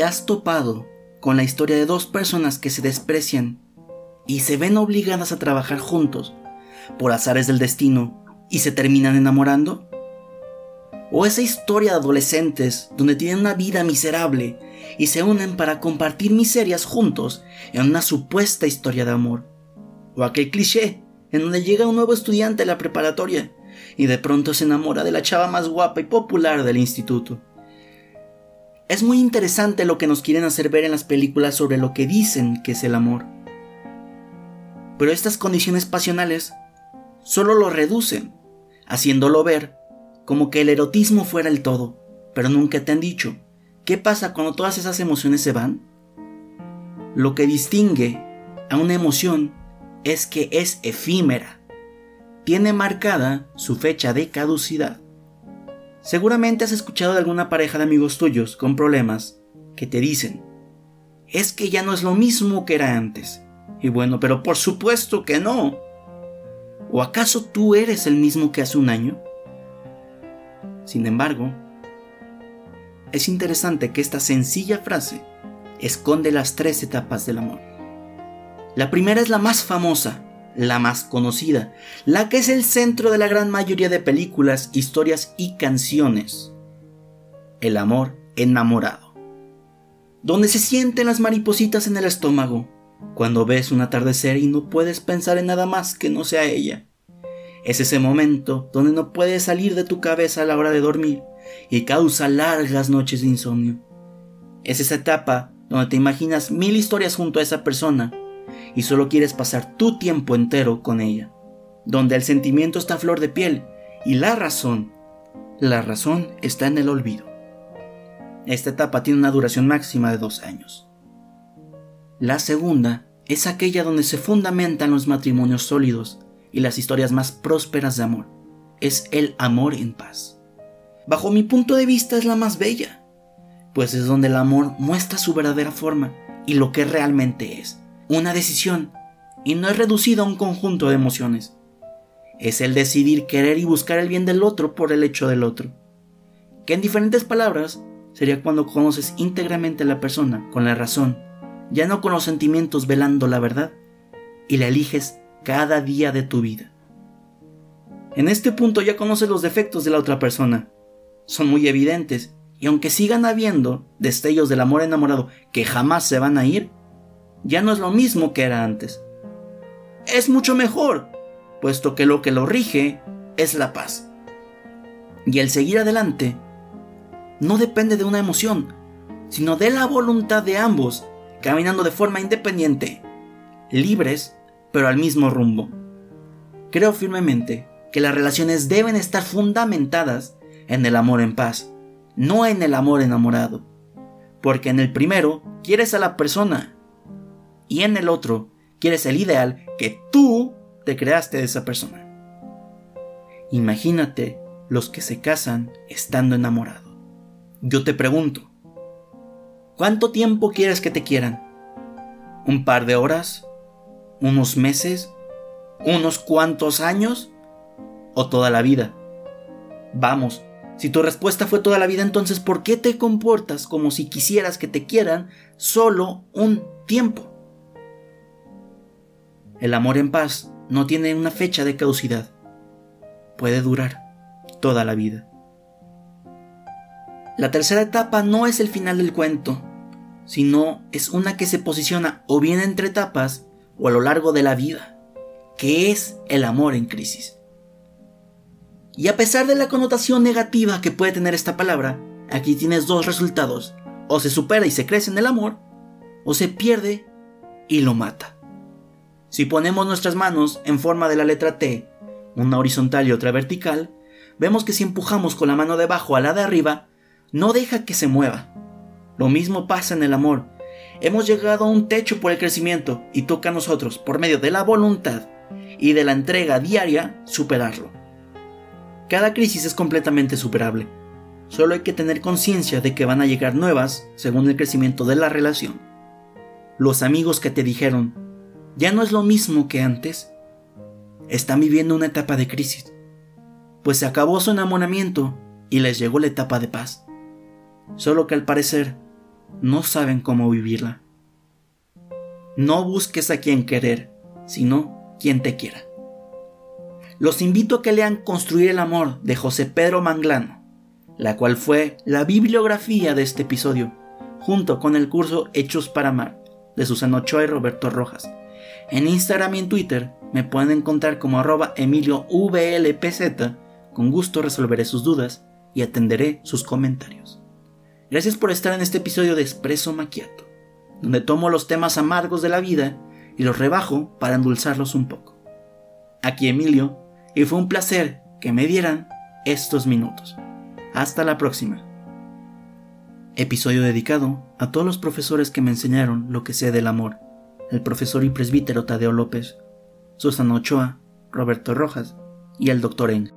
¿Te has topado con la historia de dos personas que se desprecian y se ven obligadas a trabajar juntos por azares del destino y se terminan enamorando? ¿O esa historia de adolescentes donde tienen una vida miserable y se unen para compartir miserias juntos en una supuesta historia de amor? ¿O aquel cliché en donde llega un nuevo estudiante a la preparatoria y de pronto se enamora de la chava más guapa y popular del instituto? Es muy interesante lo que nos quieren hacer ver en las películas sobre lo que dicen que es el amor. Pero estas condiciones pasionales solo lo reducen, haciéndolo ver como que el erotismo fuera el todo, pero nunca te han dicho, ¿qué pasa cuando todas esas emociones se van? Lo que distingue a una emoción es que es efímera, tiene marcada su fecha de caducidad. Seguramente has escuchado de alguna pareja de amigos tuyos con problemas que te dicen, es que ya no es lo mismo que era antes. Y bueno, pero por supuesto que no. ¿O acaso tú eres el mismo que hace un año? Sin embargo, es interesante que esta sencilla frase esconde las tres etapas del amor. La primera es la más famosa, la más conocida, la que es el centro de la gran mayoría de películas, historias y canciones. El amor enamorado. Donde se sienten las maripositas en el estómago, cuando ves un atardecer y no puedes pensar en nada más que no sea ella. Es ese momento donde no puedes salir de tu cabeza a la hora de dormir y causa largas noches de insomnio. Es esa etapa donde te imaginas mil historias junto a esa persona y solo quieres pasar tu tiempo entero con ella, donde el sentimiento está a flor de piel y la razón, la razón está en el olvido. Esta etapa tiene una duración máxima de dos años. La segunda es aquella donde se fundamentan los matrimonios sólidos y las historias más prósperas de amor. Es el amor en paz. Bajo mi punto de vista es la más bella, pues es donde el amor muestra su verdadera forma y lo que realmente es una decisión y no es reducido a un conjunto de emociones. Es el decidir querer y buscar el bien del otro por el hecho del otro. Que en diferentes palabras sería cuando conoces íntegramente a la persona con la razón, ya no con los sentimientos velando la verdad, y la eliges cada día de tu vida. En este punto ya conoces los defectos de la otra persona. Son muy evidentes, y aunque sigan habiendo destellos del amor enamorado que jamás se van a ir, ya no es lo mismo que era antes. Es mucho mejor, puesto que lo que lo rige es la paz. Y el seguir adelante no depende de una emoción, sino de la voluntad de ambos, caminando de forma independiente, libres, pero al mismo rumbo. Creo firmemente que las relaciones deben estar fundamentadas en el amor en paz, no en el amor enamorado, porque en el primero quieres a la persona y en el otro quieres el ideal que tú te creaste de esa persona. Imagínate los que se casan estando enamorados. Yo te pregunto, ¿cuánto tiempo quieres que te quieran? ¿Un par de horas? ¿Unos meses? ¿Unos cuantos años? ¿O toda la vida? Vamos, si tu respuesta fue toda la vida, entonces ¿por qué te comportas como si quisieras que te quieran solo un tiempo? El amor en paz no tiene una fecha de caducidad. Puede durar toda la vida. La tercera etapa no es el final del cuento, sino es una que se posiciona o bien entre etapas o a lo largo de la vida, que es el amor en crisis. Y a pesar de la connotación negativa que puede tener esta palabra, aquí tienes dos resultados. O se supera y se crece en el amor, o se pierde y lo mata. Si ponemos nuestras manos en forma de la letra T, una horizontal y otra vertical, vemos que si empujamos con la mano de abajo a la de arriba, no deja que se mueva. Lo mismo pasa en el amor. Hemos llegado a un techo por el crecimiento y toca a nosotros, por medio de la voluntad y de la entrega diaria, superarlo. Cada crisis es completamente superable. Solo hay que tener conciencia de que van a llegar nuevas según el crecimiento de la relación. Los amigos que te dijeron, ya no es lo mismo que antes. Están viviendo una etapa de crisis, pues se acabó su enamoramiento y les llegó la etapa de paz. Solo que al parecer no saben cómo vivirla. No busques a quien querer, sino quien te quiera. Los invito a que lean Construir el Amor de José Pedro Manglano, la cual fue la bibliografía de este episodio, junto con el curso Hechos para Amar de Susana Ochoa y Roberto Rojas. En Instagram y en Twitter me pueden encontrar como arroba emiliovlpz. Con gusto resolveré sus dudas y atenderé sus comentarios. Gracias por estar en este episodio de Espresso Macchiato, donde tomo los temas amargos de la vida y los rebajo para endulzarlos un poco. Aquí Emilio, y fue un placer que me dieran estos minutos. Hasta la próxima. Episodio dedicado a todos los profesores que me enseñaron lo que sé del amor. El profesor y presbítero Tadeo López, Susana Ochoa, Roberto Rojas y el doctor Eng.